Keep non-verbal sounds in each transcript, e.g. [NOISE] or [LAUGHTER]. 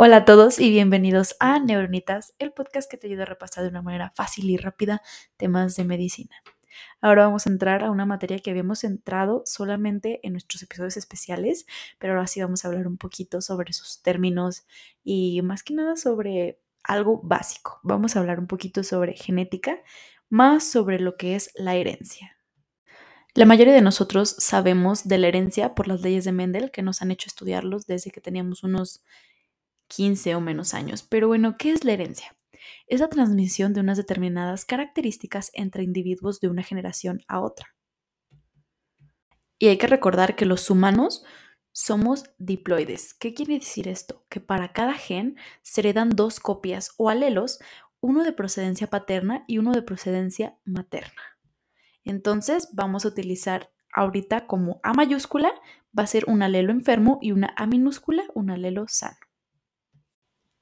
Hola a todos y bienvenidos a Neuronitas, el podcast que te ayuda a repasar de una manera fácil y rápida temas de medicina. Ahora vamos a entrar a una materia que habíamos entrado solamente en nuestros episodios especiales, pero ahora sí vamos a hablar un poquito sobre sus términos y más que nada sobre algo básico. Vamos a hablar un poquito sobre genética, más sobre lo que es la herencia. La mayoría de nosotros sabemos de la herencia por las leyes de Mendel que nos han hecho estudiarlos desde que teníamos unos 15 o menos años. Pero bueno, ¿qué es la herencia? Es la transmisión de unas determinadas características entre individuos de una generación a otra. Y hay que recordar que los humanos somos diploides. ¿Qué quiere decir esto? Que para cada gen se heredan dos copias o alelos, uno de procedencia paterna y uno de procedencia materna. Entonces vamos a utilizar ahorita como A mayúscula va a ser un alelo enfermo y una A minúscula un alelo sano.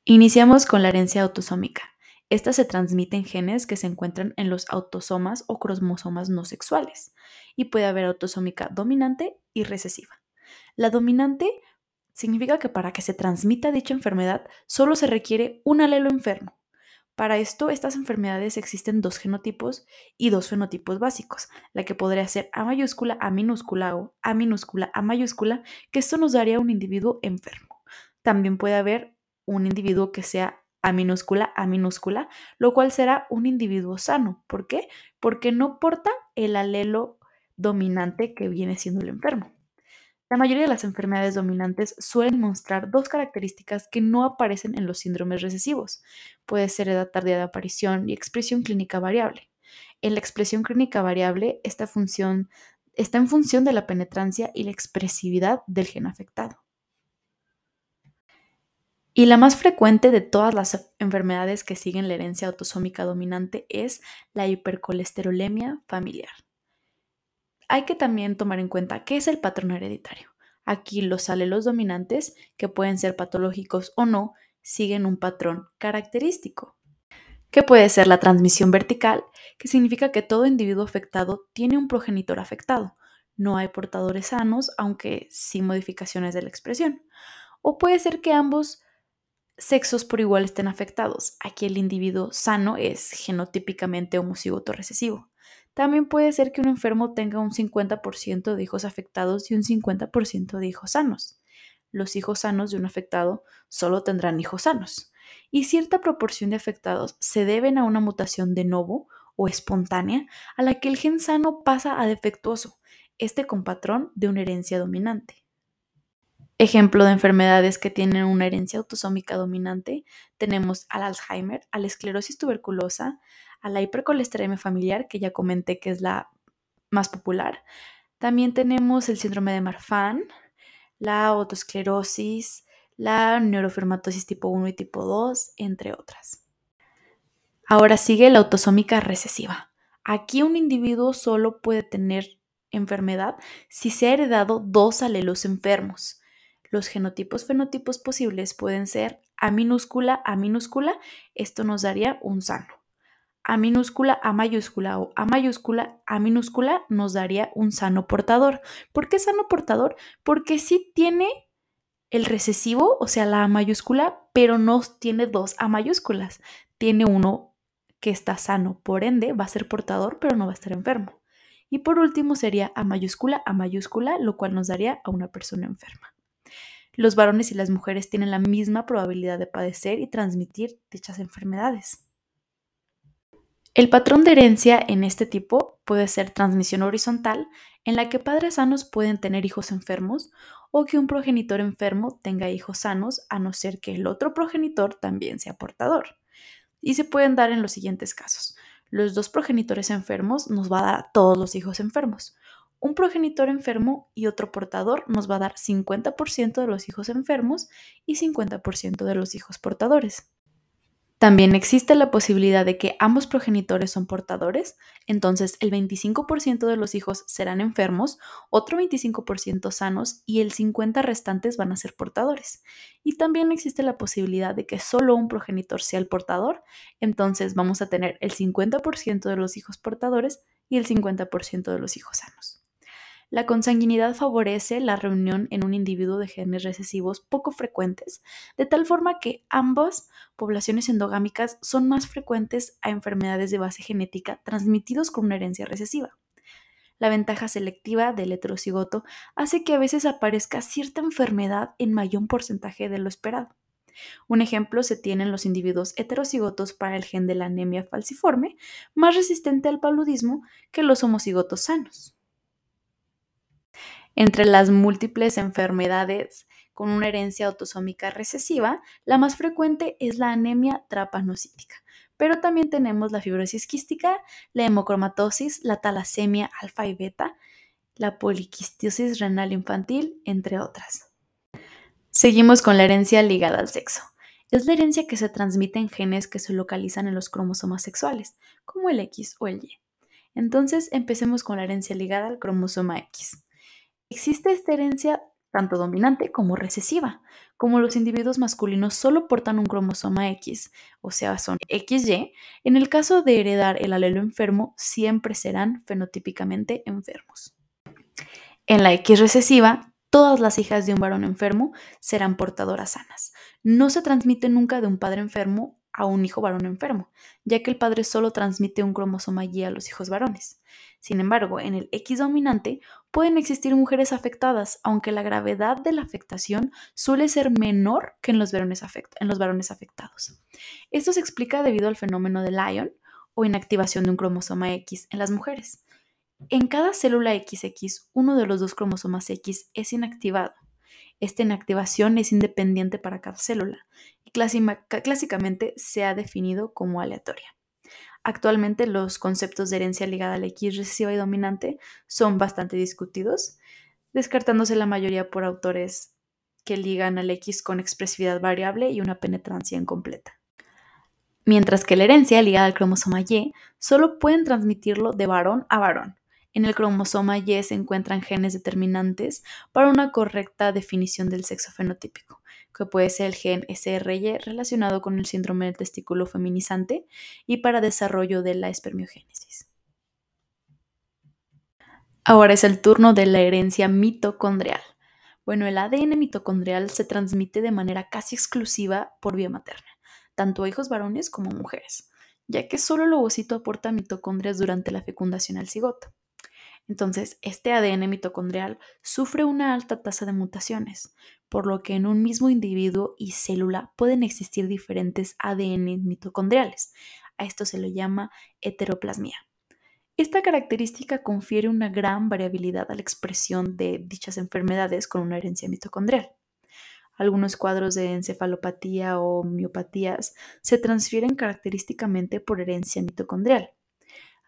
Iniciamos con la herencia autosómica. Esta se transmite en genes que se encuentran en los autosomas o cromosomas no sexuales y puede haber autosómica dominante y recesiva. La dominante significa que para que se transmita dicha enfermedad solo se requiere un alelo enfermo. Para esto, estas enfermedades existen dos genotipos y dos fenotipos básicos, la que podría ser A mayúscula, A minúscula o A minúscula, A mayúscula, que esto nos daría un individuo enfermo. También puede haber un individuo que sea A minúscula, A minúscula, lo cual será un individuo sano. ¿Por qué? Porque no porta el alelo dominante que viene siendo el enfermo. La mayoría de las enfermedades dominantes suelen mostrar dos características que no aparecen en los síndromes recesivos. Puede ser edad tardía de aparición y expresión clínica variable. En la expresión clínica variable, esta función está en función de la penetrancia y la expresividad del gen afectado. Y la más frecuente de todas las enfermedades que siguen la herencia autosómica dominante es la hipercolesterolemia familiar. Hay que también tomar en cuenta qué es el patrón hereditario. Aquí los alelos dominantes, que pueden ser patológicos o no, siguen un patrón característico, que puede ser la transmisión vertical, que significa que todo individuo afectado tiene un progenitor afectado. No hay portadores sanos, aunque sin modificaciones de la expresión. O puede ser que ambos sexos por igual estén afectados. Aquí el individuo sano es genotípicamente homocigoto recesivo. También puede ser que un enfermo tenga un 50% de hijos afectados y un 50% de hijos sanos. Los hijos sanos de un afectado solo tendrán hijos sanos. Y cierta proporción de afectados se deben a una mutación de novo o espontánea a la que el gen sano pasa a defectuoso, este con patrón de una herencia dominante. Ejemplo de enfermedades que tienen una herencia autosómica dominante, tenemos al Alzheimer, a la esclerosis tuberculosa, a la hipercolesterolemia familiar, que ya comenté que es la más popular. También tenemos el síndrome de Marfan, la autoesclerosis, la neurofermatosis tipo 1 y tipo 2, entre otras. Ahora sigue la autosómica recesiva. Aquí un individuo solo puede tener enfermedad si se ha heredado dos alelos enfermos. Los genotipos fenotipos posibles pueden ser A minúscula, A minúscula, esto nos daría un sano. A minúscula, A mayúscula o A mayúscula, A minúscula nos daría un sano portador. ¿Por qué sano portador? Porque sí tiene el recesivo, o sea, la A mayúscula, pero no tiene dos A mayúsculas. Tiene uno que está sano, por ende va a ser portador, pero no va a estar enfermo. Y por último sería A mayúscula, A mayúscula, lo cual nos daría a una persona enferma los varones y las mujeres tienen la misma probabilidad de padecer y transmitir dichas enfermedades. El patrón de herencia en este tipo puede ser transmisión horizontal, en la que padres sanos pueden tener hijos enfermos o que un progenitor enfermo tenga hijos sanos, a no ser que el otro progenitor también sea portador. Y se pueden dar en los siguientes casos. Los dos progenitores enfermos nos va a dar a todos los hijos enfermos un progenitor enfermo y otro portador nos va a dar 50% de los hijos enfermos y 50% de los hijos portadores. También existe la posibilidad de que ambos progenitores son portadores, entonces el 25% de los hijos serán enfermos, otro 25% sanos y el 50% restantes van a ser portadores. Y también existe la posibilidad de que solo un progenitor sea el portador, entonces vamos a tener el 50% de los hijos portadores y el 50% de los hijos sanos. La consanguinidad favorece la reunión en un individuo de genes recesivos poco frecuentes, de tal forma que ambas poblaciones endogámicas son más frecuentes a enfermedades de base genética transmitidos con una herencia recesiva. La ventaja selectiva del heterocigoto hace que a veces aparezca cierta enfermedad en mayor porcentaje de lo esperado. Un ejemplo se tiene en los individuos heterocigotos para el gen de la anemia falciforme, más resistente al paludismo que los homocigotos sanos. Entre las múltiples enfermedades con una herencia autosómica recesiva, la más frecuente es la anemia trapanocítica, pero también tenemos la fibrosis quística, la hemocromatosis, la talasemia alfa y beta, la poliquistiosis renal infantil, entre otras. Seguimos con la herencia ligada al sexo. Es la herencia que se transmite en genes que se localizan en los cromosomas sexuales, como el X o el Y. Entonces, empecemos con la herencia ligada al cromosoma X. Existe esta herencia tanto dominante como recesiva. Como los individuos masculinos solo portan un cromosoma X, o sea, son XY, en el caso de heredar el alelo enfermo, siempre serán fenotípicamente enfermos. En la X recesiva, todas las hijas de un varón enfermo serán portadoras sanas. No se transmite nunca de un padre enfermo a un hijo varón enfermo, ya que el padre solo transmite un cromosoma Y a los hijos varones. Sin embargo, en el X dominante pueden existir mujeres afectadas, aunque la gravedad de la afectación suele ser menor que en los varones, afectados. Esto se explica debido al fenómeno de Lyon o inactivación de un cromosoma X en las mujeres. En cada célula XX, uno de los dos cromosomas X es inactivado. Esta inactivación es independiente para cada célula y clásicamente se ha definido como aleatoria. Actualmente los conceptos de herencia ligada al X recesiva y dominante son bastante discutidos, descartándose la mayoría por autores que ligan al X con expresividad variable y una penetrancia incompleta. Mientras que la herencia ligada al cromosoma Y solo pueden transmitirlo de varón a varón, en el cromosoma Y se encuentran genes determinantes para una correcta definición del sexo fenotípico, que puede ser el gen SRY relacionado con el síndrome del testículo feminizante y para desarrollo de la espermiogénesis. Ahora es el turno de la herencia mitocondrial. Bueno, el ADN mitocondrial se transmite de manera casi exclusiva por vía materna, tanto a hijos varones como mujeres, ya que solo el ovocito aporta mitocondrias durante la fecundación al cigoto. Entonces, este ADN mitocondrial sufre una alta tasa de mutaciones, por lo que en un mismo individuo y célula pueden existir diferentes ADN mitocondriales. A esto se le llama heteroplasmia. Esta característica confiere una gran variabilidad a la expresión de dichas enfermedades con una herencia mitocondrial. Algunos cuadros de encefalopatía o miopatías se transfieren característicamente por herencia mitocondrial.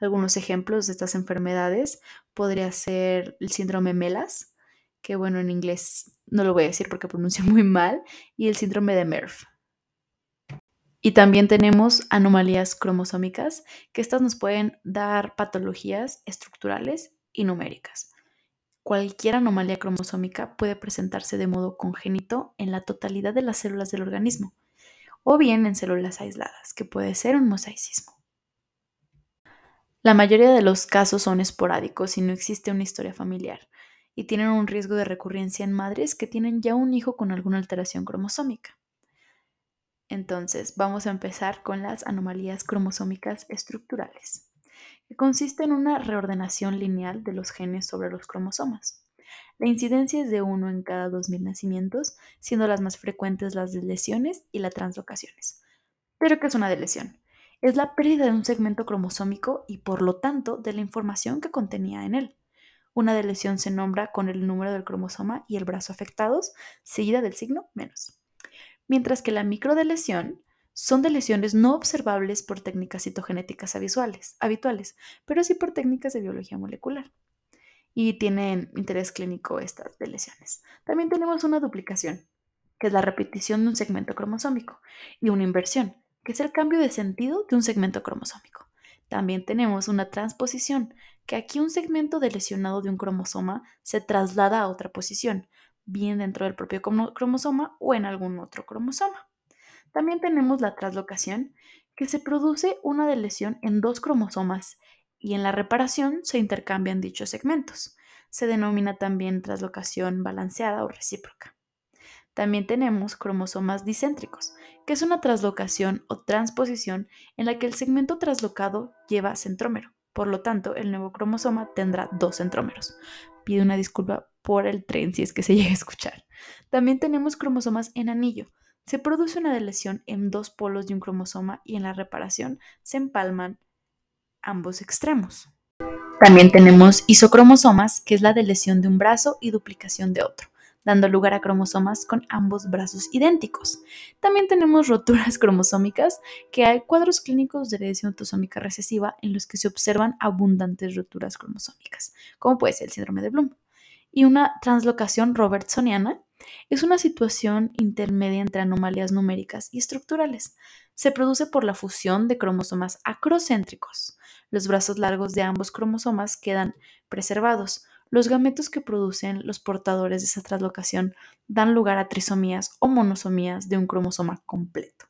Algunos ejemplos de estas enfermedades podría ser el síndrome MELAS, que bueno, en inglés no lo voy a decir porque pronuncio [LAUGHS] muy mal, y el síndrome de MERF. Y también tenemos anomalías cromosómicas, que estas nos pueden dar patologías estructurales y numéricas. Cualquier anomalía cromosómica puede presentarse de modo congénito en la totalidad de las células del organismo, o bien en células aisladas, que puede ser un mosaicismo. La mayoría de los casos son esporádicos y no existe una historia familiar, y tienen un riesgo de recurrencia en madres que tienen ya un hijo con alguna alteración cromosómica. Entonces, vamos a empezar con las anomalías cromosómicas estructurales, que consiste en una reordenación lineal de los genes sobre los cromosomas. La incidencia es de uno en cada 2.000 nacimientos, siendo las más frecuentes las lesiones y las translocaciones. ¿Pero qué es una lesión? Es la pérdida de un segmento cromosómico y por lo tanto de la información que contenía en él. Una delesión se nombra con el número del cromosoma y el brazo afectados, seguida del signo menos. Mientras que la microdelesión son lesiones no observables por técnicas citogenéticas habituales, habituales, pero sí por técnicas de biología molecular. Y tienen interés clínico estas lesiones. También tenemos una duplicación, que es la repetición de un segmento cromosómico, y una inversión, que es el cambio de sentido de un segmento cromosómico. También tenemos una transposición, que aquí un segmento lesionado de un cromosoma se traslada a otra posición, bien dentro del propio cromosoma o en algún otro cromosoma. También tenemos la traslocación, que se produce una delesión en dos cromosomas y en la reparación se intercambian dichos segmentos. se denomina también traslocación balanceada o recíproca. También tenemos cromosomas dicéntricos, que es una traslocación o transposición en la que el segmento traslocado lleva centrómero. Por lo tanto, el nuevo cromosoma tendrá dos centrómeros. Pido una disculpa por el tren si es que se [LAUGHS] llega a escuchar. También tenemos cromosomas en anillo. Se produce una lesión en dos polos de un cromosoma y en la reparación se empalman ambos extremos. También tenemos isocromosomas, que es la lesión de un brazo y duplicación de otro dando lugar a cromosomas con ambos brazos idénticos. También tenemos roturas [LAUGHS] cromosómicas, que hay cuadros clínicos de heredación autosómica recesiva en los que se observan abundantes roturas cromosómicas, como puede ser el síndrome de Bloom. Y una translocación robertsoniana es una situación intermedia entre anomalías numéricas y estructurales. Se produce por la fusión de cromosomas acrocéntricos. Los brazos largos de ambos cromosomas quedan preservados, los gametos que producen los portadores de esa traslocación dan lugar a trisomías o monosomías de un cromosoma completo.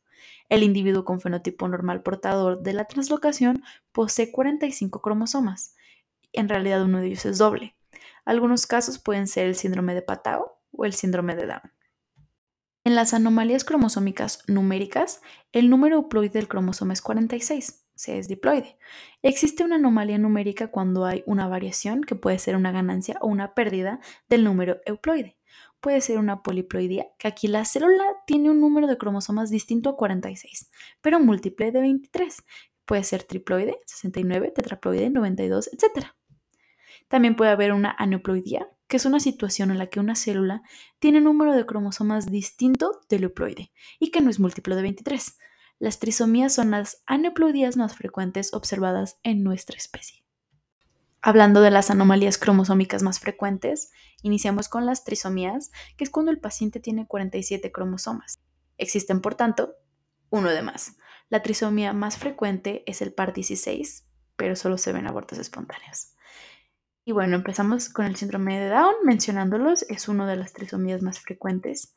El individuo con fenotipo normal portador de la translocación posee 45 cromosomas. En realidad uno de ellos es doble. Algunos casos pueden ser el síndrome de Patao o el síndrome de Down. En las anomalías cromosómicas numéricas, el número euploide del cromosoma es 46 se es diploide. Existe una anomalía numérica cuando hay una variación que puede ser una ganancia o una pérdida del número euploide. Puede ser una poliploidía, que aquí la célula tiene un número de cromosomas distinto a 46, pero múltiple de 23. Puede ser triploide, 69, tetraploide, 92, etc. También puede haber una aneuploidía, que es una situación en la que una célula tiene un número de cromosomas distinto del euploide y que no es múltiplo de 23. Las trisomías son las aneuploidías más frecuentes observadas en nuestra especie. Hablando de las anomalías cromosómicas más frecuentes, iniciamos con las trisomías, que es cuando el paciente tiene 47 cromosomas. Existen, por tanto, uno de más. La trisomía más frecuente es el par 16, pero solo se ven abortos espontáneos. Y bueno, empezamos con el síndrome de Down, mencionándolos, es uno de las trisomías más frecuentes.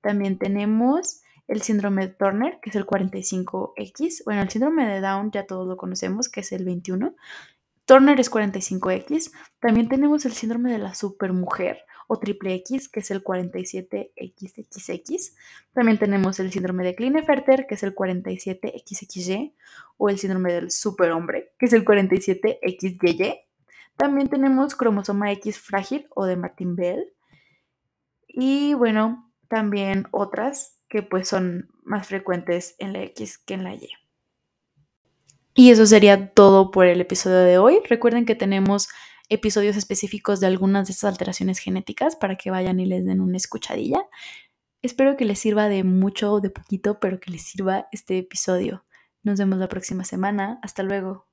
También tenemos el síndrome de Turner, que es el 45X. Bueno, el síndrome de Down ya todos lo conocemos, que es el 21. Turner es 45X. También tenemos el síndrome de la supermujer o triple X, que es el 47XXX. También tenemos el síndrome de Klinefelter, que es el 47XXY, o el síndrome del superhombre, que es el 47XYY. También tenemos cromosoma X frágil o de Martin Bell. Y bueno, también otras que pues son más frecuentes en la X que en la Y. Y eso sería todo por el episodio de hoy. Recuerden que tenemos episodios específicos de algunas de estas alteraciones genéticas para que vayan y les den una escuchadilla. Espero que les sirva de mucho o de poquito, pero que les sirva este episodio. Nos vemos la próxima semana. Hasta luego.